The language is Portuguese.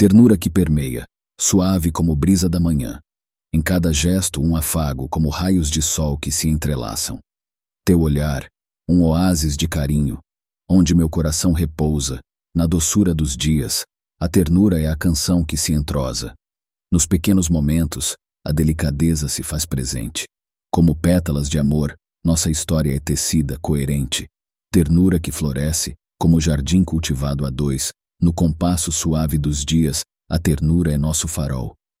Ternura que permeia, suave como brisa da manhã. Em cada gesto, um afago como raios de sol que se entrelaçam. Teu olhar, um oásis de carinho, onde meu coração repousa, na doçura dos dias, a ternura é a canção que se entrosa. Nos pequenos momentos, a delicadeza se faz presente. Como pétalas de amor, nossa história é tecida, coerente. Ternura que floresce, como jardim cultivado a dois, no compasso suave dos dias, a ternura é nosso farol.